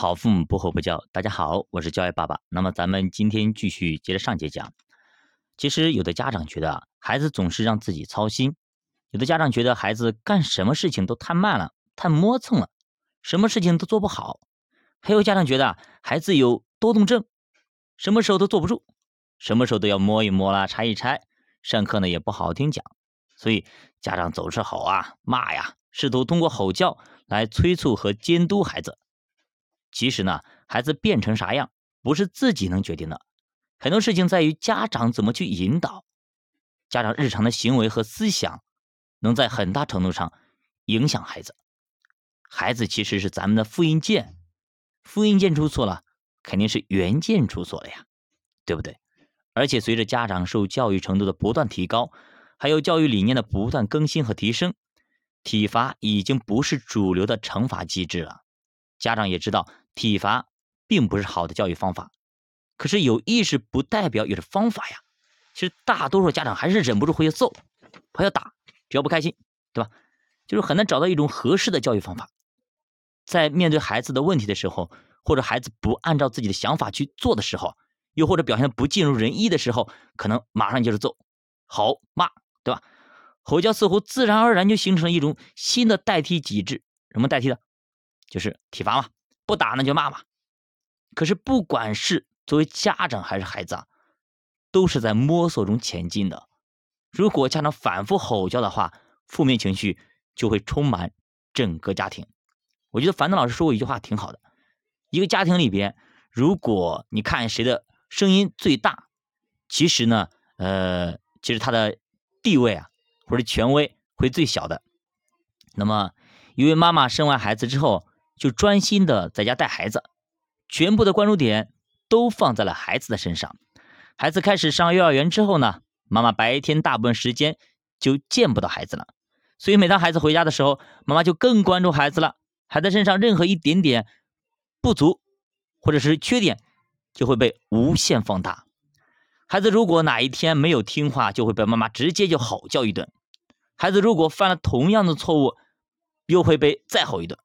好父母不吼不叫，大家好，我是教育爸爸。那么咱们今天继续接着上节讲。其实有的家长觉得，孩子总是让自己操心；有的家长觉得孩子干什么事情都太慢了，太磨蹭了，什么事情都做不好；还有家长觉得孩子有多动症，什么时候都坐不住，什么时候都要摸一摸啦，拆一拆，上课呢也不好好听讲。所以家长总是吼啊、骂呀，试图通过吼叫来催促和监督孩子。其实呢，孩子变成啥样，不是自己能决定的，很多事情在于家长怎么去引导。家长日常的行为和思想，能在很大程度上影响孩子。孩子其实是咱们的复印件，复印件出错了，肯定是原件出错了呀，对不对？而且随着家长受教育程度的不断提高。还有教育理念的不断更新和提升，体罚已经不是主流的惩罚机制了。家长也知道体罚并不是好的教育方法，可是有意识不代表有着方法呀。其实大多数家长还是忍不住会要揍，还要打，只要不开心，对吧？就是很难找到一种合适的教育方法。在面对孩子的问题的时候，或者孩子不按照自己的想法去做的时候，又或者表现不尽如人意的时候，可能马上就是揍、吼、骂。对吧？吼叫似乎自然而然就形成了一种新的代替机制，什么代替的？就是体罚嘛，不打那就骂嘛。可是不管是作为家长还是孩子啊，都是在摸索中前进的。如果家长反复吼叫的话，负面情绪就会充满整个家庭。我觉得樊登老师说过一句话挺好的：一个家庭里边，如果你看谁的声音最大，其实呢，呃，其实他的。地位啊，或者权威会最小的。那么，一位妈妈生完孩子之后，就专心的在家带孩子，全部的关注点都放在了孩子的身上。孩子开始上幼儿园之后呢，妈妈白天大部分时间就见不到孩子了，所以每当孩子回家的时候，妈妈就更关注孩子了。孩子身上任何一点点不足或者是缺点，就会被无限放大。孩子如果哪一天没有听话，就会被妈妈直接就吼叫一顿。孩子如果犯了同样的错误，又会被再吼一顿。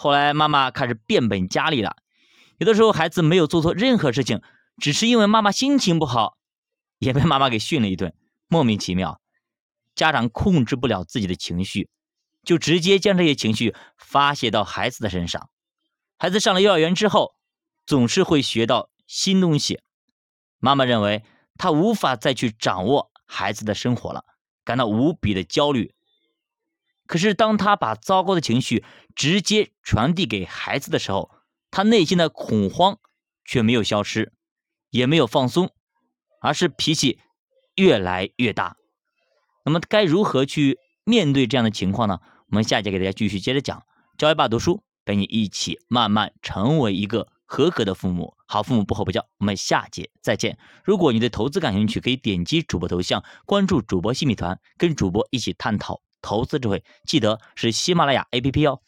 后来妈妈开始变本加厉了，有的时候孩子没有做错任何事情，只是因为妈妈心情不好，也被妈妈给训了一顿，莫名其妙。家长控制不了自己的情绪，就直接将这些情绪发泄到孩子的身上。孩子上了幼儿园之后，总是会学到新东西。妈妈认为她无法再去掌握孩子的生活了，感到无比的焦虑。可是，当他把糟糕的情绪直接传递给孩子的时候，他内心的恐慌却没有消失，也没有放松，而是脾气越来越大。那么，该如何去面对这样的情况呢？我们下节给大家继续接着讲。教育爸读书，陪你一起慢慢成为一个。合格的父母，好父母不吼不叫。我们下节再见。如果你对投资感兴趣，可以点击主播头像，关注主播新米团，跟主播一起探讨投资智慧。记得是喜马拉雅 APP 哦。